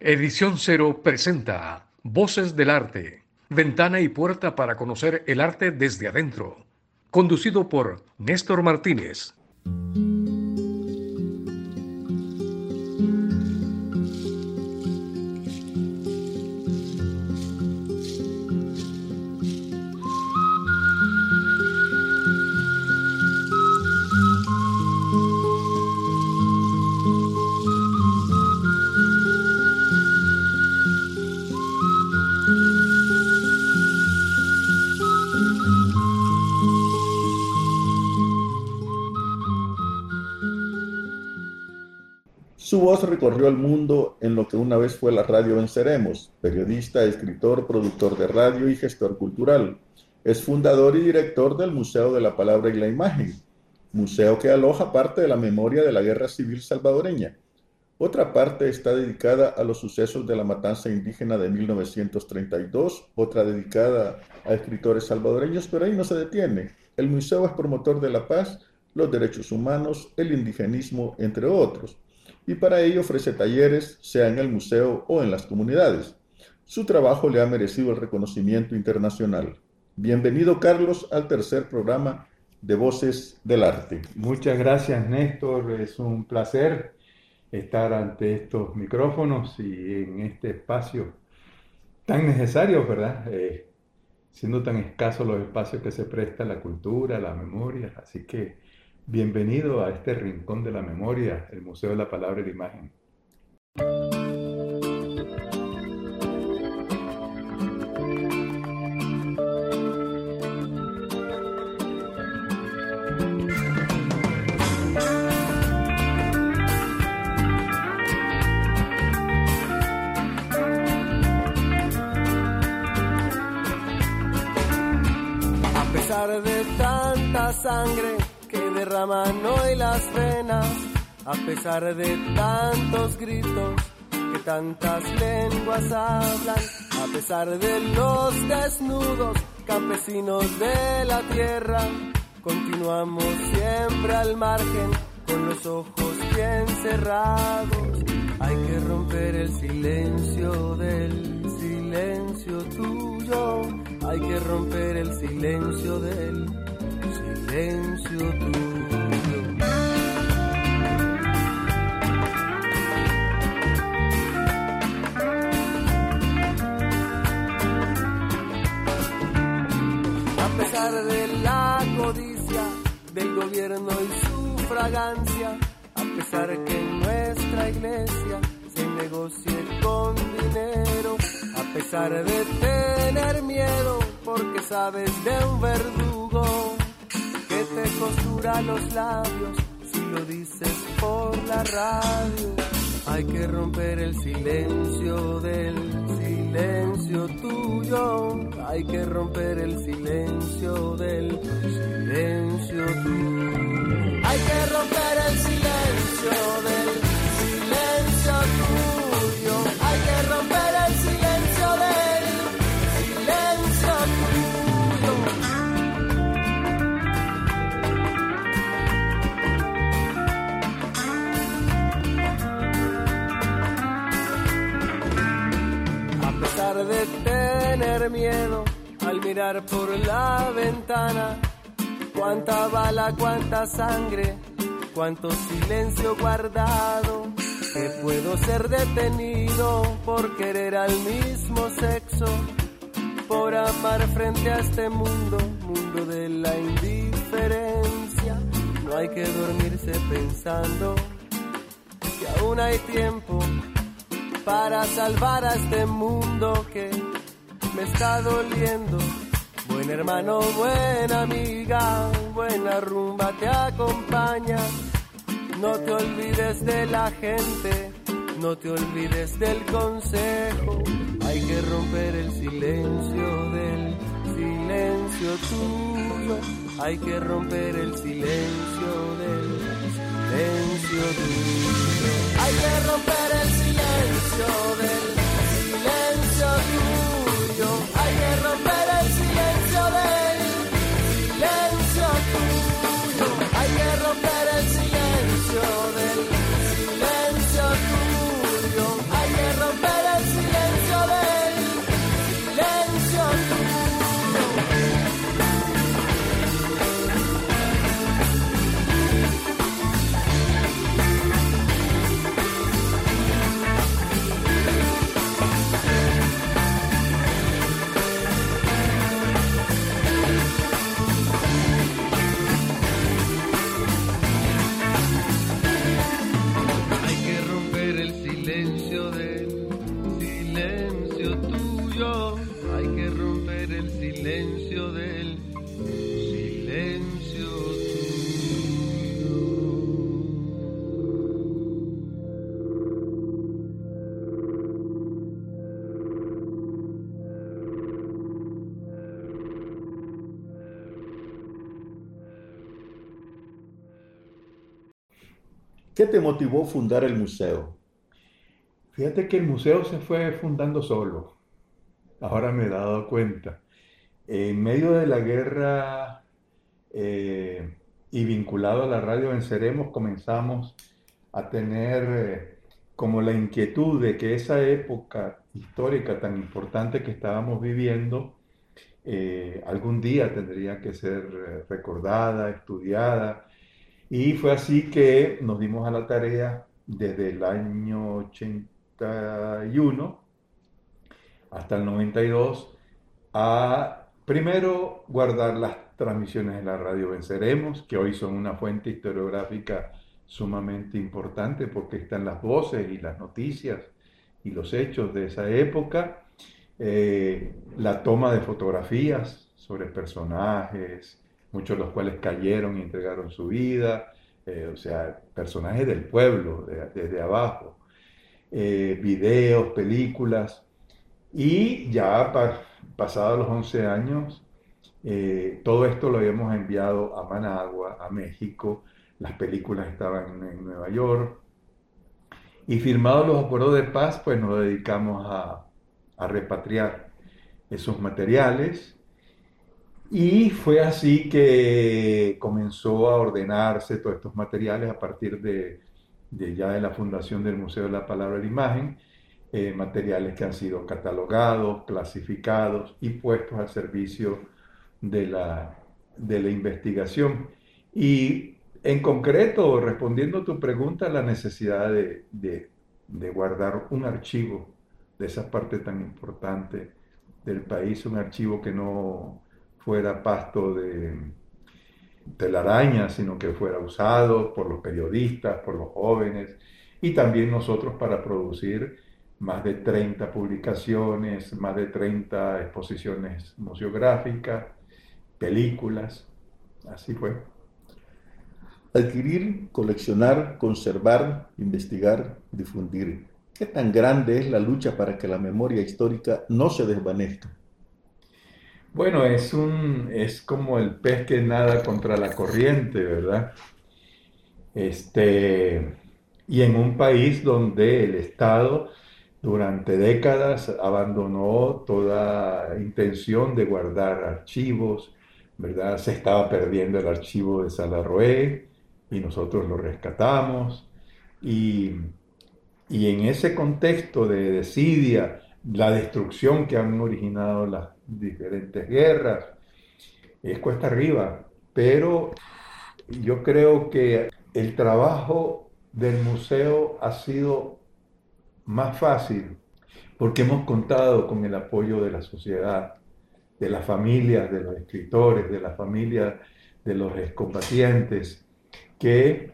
Edición Cero presenta Voces del Arte, ventana y puerta para conocer el arte desde adentro. Conducido por Néstor Martínez. Su voz recorrió el mundo en lo que una vez fue la radio Venceremos, periodista, escritor, productor de radio y gestor cultural. Es fundador y director del Museo de la Palabra y la Imagen, museo que aloja parte de la memoria de la Guerra Civil salvadoreña. Otra parte está dedicada a los sucesos de la matanza indígena de 1932, otra dedicada a escritores salvadoreños, pero ahí no se detiene. El museo es promotor de la paz, los derechos humanos, el indigenismo, entre otros y para ello ofrece talleres, sea en el museo o en las comunidades. Su trabajo le ha merecido el reconocimiento internacional. Bienvenido, Carlos, al tercer programa de Voces del Arte. Muchas gracias, Néstor. Es un placer estar ante estos micrófonos y en este espacio tan necesario, ¿verdad? Eh, siendo tan escasos los espacios que se presta la cultura, la memoria. Así que Bienvenido a este rincón de la memoria, el Museo de la Palabra y la Imagen. A pesar de tanta sangre, derraman hoy las venas, a pesar de tantos gritos que tantas lenguas hablan, a pesar de los desnudos campesinos de la tierra, continuamos siempre al margen con los ojos bien cerrados. Hay que romper el silencio del silencio tuyo, hay que romper el silencio del silencio tuyo. A pesar de la codicia del gobierno y su fragancia, a pesar que nuestra iglesia se negocie con dinero, a pesar de tener miedo porque sabes de un verdugo te costura los labios si lo dices por la radio. Hay que romper el silencio del silencio tuyo. Hay que romper el silencio del silencio por la ventana, cuánta bala, cuánta sangre, cuánto silencio guardado, que puedo ser detenido por querer al mismo sexo, por amar frente a este mundo, mundo de la indiferencia. No hay que dormirse pensando que aún hay tiempo para salvar a este mundo que me está doliendo. Buen hermano, buena amiga, buena rumba te acompaña. No te olvides de la gente, no te olvides del consejo. Hay que romper el silencio del silencio tuyo. Hay que romper el silencio del silencio tuyo. Hay que romper ¿Qué te motivó fundar el museo? Fíjate que el museo se fue fundando solo. Ahora me he dado cuenta. En medio de la guerra eh, y vinculado a la radio Venceremos, comenzamos a tener eh, como la inquietud de que esa época histórica tan importante que estábamos viviendo, eh, algún día tendría que ser recordada, estudiada, y fue así que nos dimos a la tarea desde el año 81 hasta el 92 a primero guardar las transmisiones de la radio Venceremos, que hoy son una fuente historiográfica sumamente importante porque están las voces y las noticias y los hechos de esa época, eh, la toma de fotografías sobre personajes, muchos de los cuales cayeron y entregaron su vida, eh, o sea, personajes del pueblo, desde abajo, eh, videos, películas, y ya pasados los 11 años, eh, todo esto lo habíamos enviado a Managua, a México, las películas estaban en, Nueva York, y firmados los acuerdos de paz, pues nos dedicamos a repatriar esos materiales y fue así que comenzó a ordenarse todos estos materiales a partir de, ya de la fundación del Museo de la Palabra y la Imagen, eh, materiales que han sido catalogados, clasificados y puestos al servicio de la, de la investigación. Y en concreto, respondiendo a tu pregunta, la necesidad de, de, de guardar un archivo de esa parte tan importante del país, un archivo que no fuera pasto de telaraña, sino que fuera usado por los periodistas, por los jóvenes y también nosotros para producir más de 30 publicaciones, más de 30 exposiciones museográficas, películas, así fue. Adquirir, coleccionar, conservar, investigar, difundir. ¿Qué tan grande es la lucha para que la memoria histórica no se desvanezca? Bueno, es un, es como el pez que nada contra la corriente, ¿verdad? Este, y en un país donde el Estado durante décadas abandonó toda intención de guardar archivos, ¿verdad? Se estaba perdiendo el archivo de Salarroé y nosotros lo rescatamos. Y, y en ese contexto de desidia, la destrucción que han originado las diferentes guerras, es cuesta arriba, pero yo creo que el trabajo del museo ha sido más fácil porque hemos contado con el apoyo de la sociedad, de las familias, de los escritores, de las familias de los excombatientes, que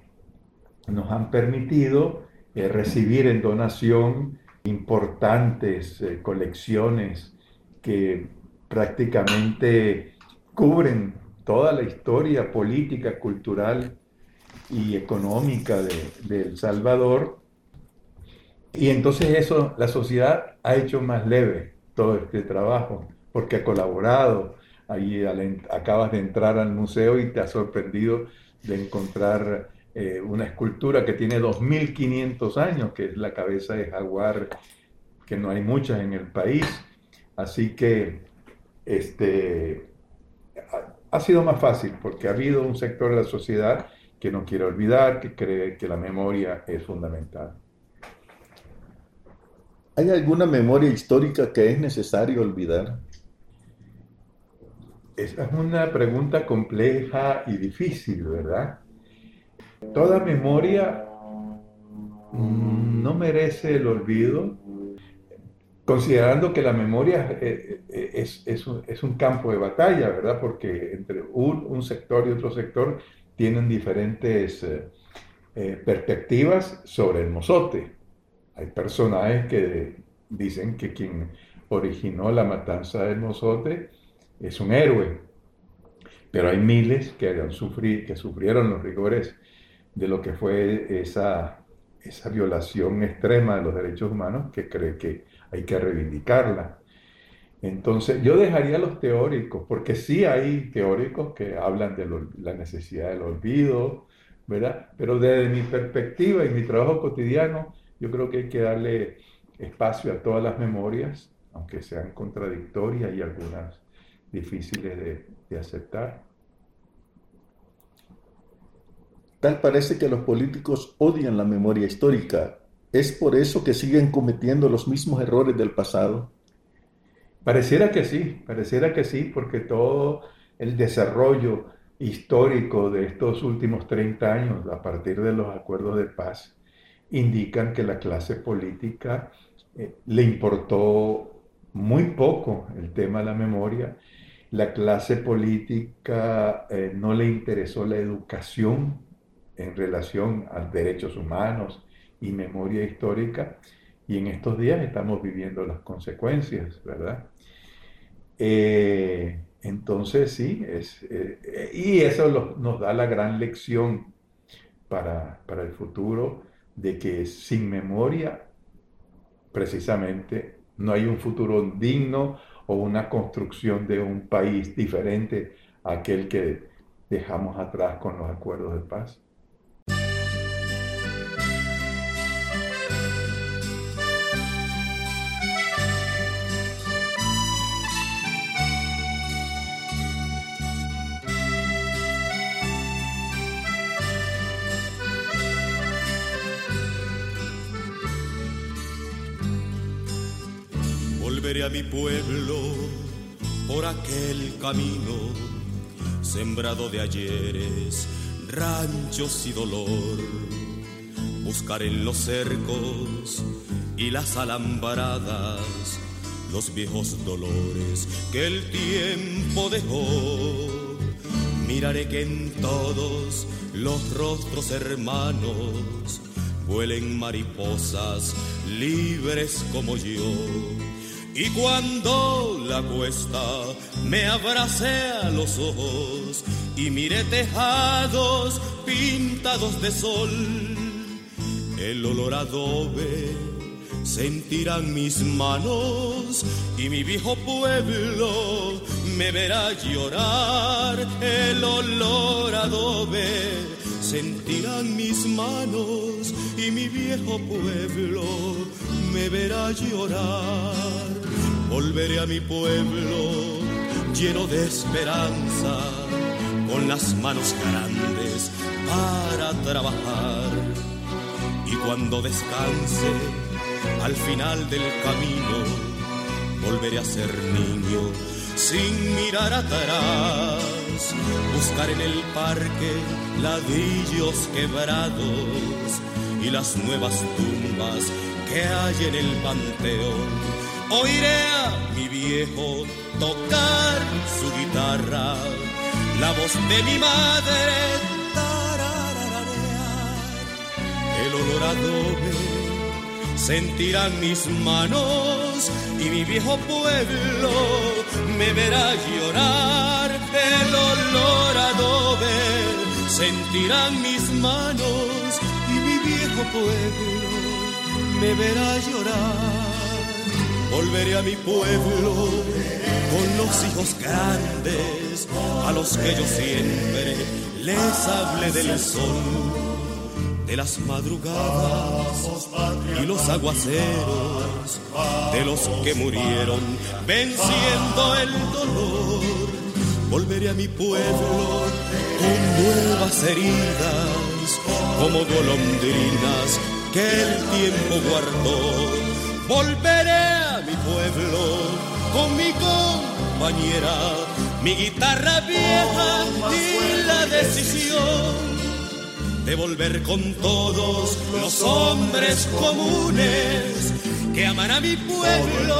nos han permitido eh, recibir en donación importantes eh, colecciones que prácticamente cubren toda la historia política, cultural y económica de, El Salvador. Y entonces eso, la sociedad ha hecho más leve todo este trabajo, porque ha colaborado. Ahí acabas de entrar al museo y te ha sorprendido de encontrar eh, una escultura que tiene 2.500 años, que es la cabeza de jaguar, que no hay muchas en el país. Así que este, ha, sido más fácil porque ha habido un sector de la sociedad que no quiere olvidar, que cree que la memoria es fundamental. ¿Hay alguna memoria histórica que es necesario olvidar? Esa es una pregunta compleja y difícil, ¿verdad? Toda memoria no merece el olvido, considerando que la memoria eh, eh, es, es, es, un, campo de batalla, ¿verdad? Porque entre un, un sector y otro sector tienen diferentes eh, perspectivas sobre el mozote. Hay personajes que dicen que quien originó la matanza del mozote es un héroe, pero hay miles que, han que sufrieron los rigores de lo que fue esa, esa violación extrema de los derechos humanos que cree que hay que reivindicarla. Entonces, yo dejaría los teóricos, porque sí hay teóricos que hablan de la necesidad del olvido, ¿verdad? Pero desde mi perspectiva y mi trabajo cotidiano, yo creo que hay que darle espacio a todas las memorias, aunque sean contradictorias y algunas difíciles de, de aceptar. Tal parece que los políticos odian la memoria histórica. ¿Es por eso que siguen cometiendo los mismos errores del pasado? Pareciera que sí, pareciera que sí, porque todo el desarrollo histórico de estos últimos 30 años, a partir de los acuerdos de paz, indican que la clase política eh, le importó muy poco el tema de la memoria. La clase política eh, no le interesó la educación en relación a derechos humanos y memoria histórica. Y en estos días estamos viviendo las consecuencias, ¿verdad? Eh, entonces sí, es, eh, y eso nos da la gran lección para, para el futuro de que sin memoria, precisamente, no hay un futuro digno o una construcción de un país diferente a aquel que dejamos atrás con los acuerdos de paz. A mi pueblo por aquel camino sembrado de ayeres, ranchos y dolor. Buscar en los cercos y las alambradas los viejos dolores que el tiempo dejó. Miraré que en todos los rostros hermanos vuelen mariposas libres como yo y cuando la cuesta me abracé a los ojos y miré tejados pintados de sol, el olor adobe sentirán mis manos y mi viejo pueblo me verá llorar. El olor adobe sentirán mis manos y mi viejo pueblo me verá llorar volveré a mi pueblo lleno de esperanza, con las manos grandes para trabajar. Y cuando descanse al final del camino, volveré a ser niño sin mirar atrás, buscar en el parque ladrillos quebrados y las nuevas tumbas que hay en el panteón Oiré a mi viejo tocar su guitarra, la voz de mi madre el olor adobe sentirán mis manos y mi viejo pueblo me verá llorar. El olor adobe sentirán mis manos y mi viejo pueblo me verá llorar. Volveré a mi pueblo con los hijos grandes, a los que yo siempre les hablé del sol, de las madrugadas y los aguaceros, de los que murieron venciendo el dolor. Volveré a mi pueblo con nuevas heridas, como golondrinas que el tiempo guardó Volveré mi pueblo con mi compañera, mi guitarra vieja y la decisión de volver con todos los hombres comunes que aman a mi pueblo,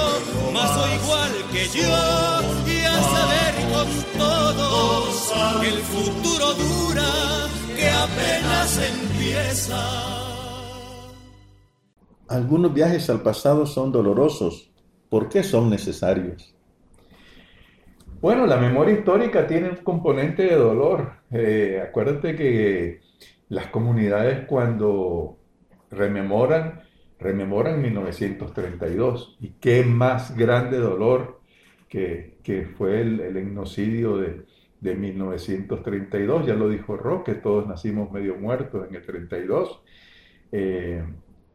más o igual que yo, y a saber con todos que el futuro dura, que apenas empieza. Algunos viajes al pasado son dolorosos. ¿Por qué son necesarios? Bueno, la memoria histórica tiene un componente de dolor. Eh, acuérdate que las comunidades cuando rememoran, rememoran 1932. Y qué más grande dolor que, fue el, el genocidio de, de 1932, ya lo dijo Roque, todos nacimos medio muertos en el 32, eh,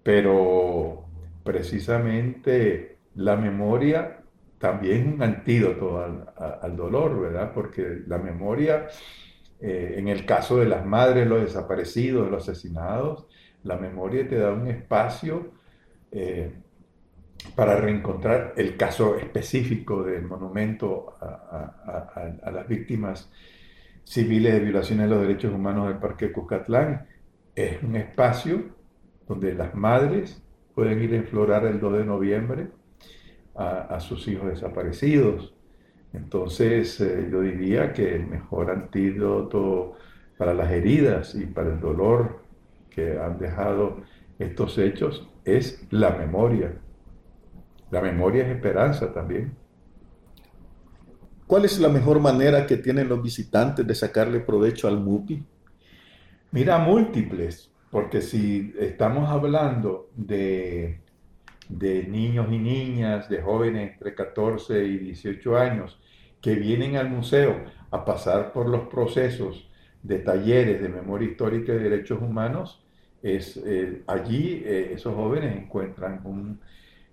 pero precisamente la memoria también es un antídoto al, dolor, ¿verdad? Porque la memoria, eh, en el caso de las madres, los desaparecidos, los asesinados, la memoria te da un espacio eh, para reencontrar el caso específico del monumento a, las víctimas civiles de violaciones de los derechos humanos del Parque Cuscatlán. Es un espacio donde las madres pueden ir a enflorar el 2 de noviembre a, sus hijos desaparecidos. Entonces eh, yo diría que el mejor antídoto para las heridas y para el dolor que han dejado estos hechos es la memoria. La memoria es esperanza también. ¿Cuál es la mejor manera que tienen los visitantes de sacarle provecho al MUPI? Mira, múltiples, porque si estamos hablando de, de niños y niñas, de jóvenes entre 14 y 18 años, que vienen al museo a pasar por los procesos de talleres de memoria histórica y derechos humanos, es, eh, allí eh, esos jóvenes encuentran un,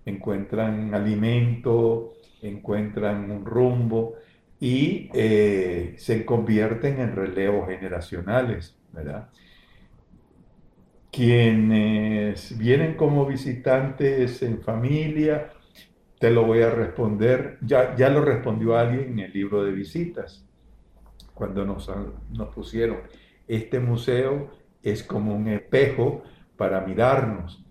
encuentran alimento, encuentran un rumbo y eh, se convierten en relevos generacionales, ¿verdad? Quienes vienen como visitantes en familia, te lo voy a responder, ya, ya lo respondió alguien en el libro de visitas, cuando nos, nos pusieron, este museo es como un espejo para mirarnos.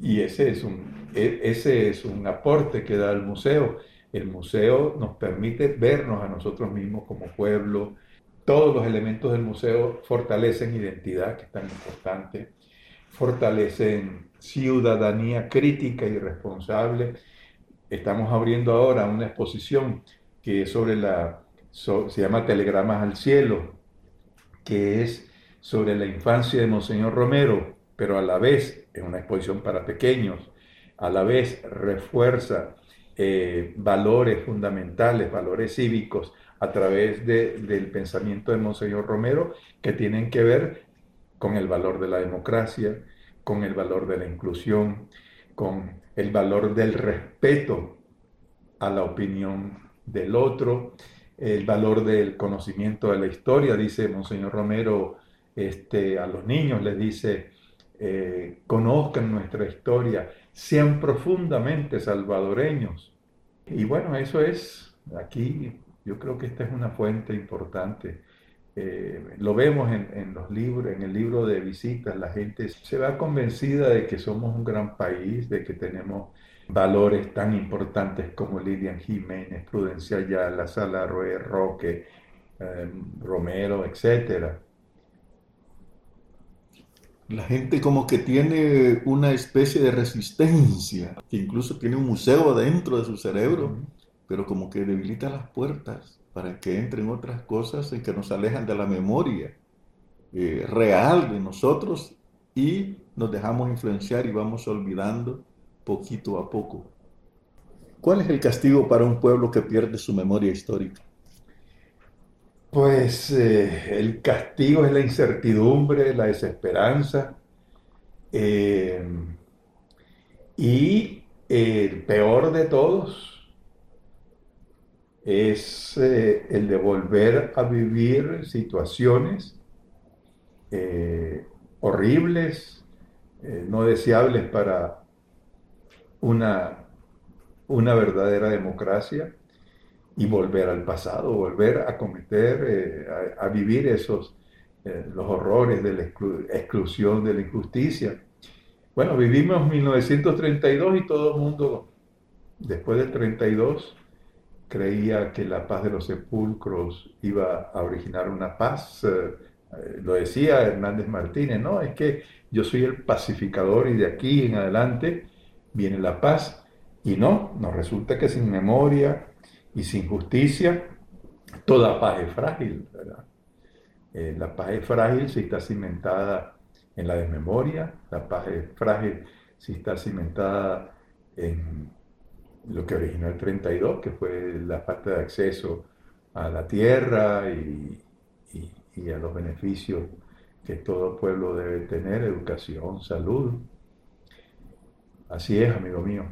Y ese es un, e, ese es un aporte que da el museo. El museo nos permite vernos a nosotros mismos como pueblo. Todos los elementos del museo fortalecen identidad, que es tan importante, fortalecen ciudadanía crítica y responsable. Estamos abriendo ahora una exposición que es sobre la, se llama Telegramas al Cielo, que es sobre la infancia de Monseñor Romero, pero a la vez es una exposición para pequeños a la vez refuerza eh, valores fundamentales, valores cívicos, a través del pensamiento de Monseñor Romero, que tienen que ver con el valor de la democracia, con el valor de la inclusión, con el valor del respeto a la opinión del otro, el valor del conocimiento de la historia, dice Monseñor Romero este, a los niños, les dice, eh, conozcan nuestra historia, sean profundamente salvadoreños. Y bueno, eso es, aquí yo creo que esta es una fuente importante. Eh, lo vemos en, los libros, en el libro de visitas, la gente se va convencida de que somos un gran país, de que tenemos valores tan importantes como Lilian Jiménez, Prudencia Ayala, Sala Roe, Roque, eh, Romero, etcétera. La gente como que tiene una especie de resistencia, que incluso tiene un museo dentro de su cerebro, pero como que debilita las puertas para que entren otras cosas en que nos alejan de la memoria eh, real de nosotros y nos dejamos influenciar y vamos olvidando poquito a poco. ¿Cuál es el castigo para un pueblo que pierde su memoria histórica? Pues eh, el castigo es la incertidumbre, la desesperanza. Eh, y el peor de todos es eh, el de volver a vivir situaciones horribles, no deseables para una, una verdadera democracia y volver al pasado, volver a cometer, eh, a, vivir esos, eh, los horrores de la exclusión, de la injusticia. Bueno, vivimos 1932 y todo el mundo, después del 32, creía que la paz de los sepulcros iba a originar una paz. Eh, lo decía Hernández Martínez, ¿no? Es que yo soy el pacificador y de aquí en adelante viene la paz. Y no, nos resulta que sin memoria, y sin justicia, toda paz es frágil, ¿verdad? Eh, la paz es frágil si está cimentada en la desmemoria, la paz es frágil si está cimentada en lo que originó el 32, que fue la falta de acceso a la tierra y, y a los beneficios que todo pueblo debe tener, educación, salud. Así es, amigo mío.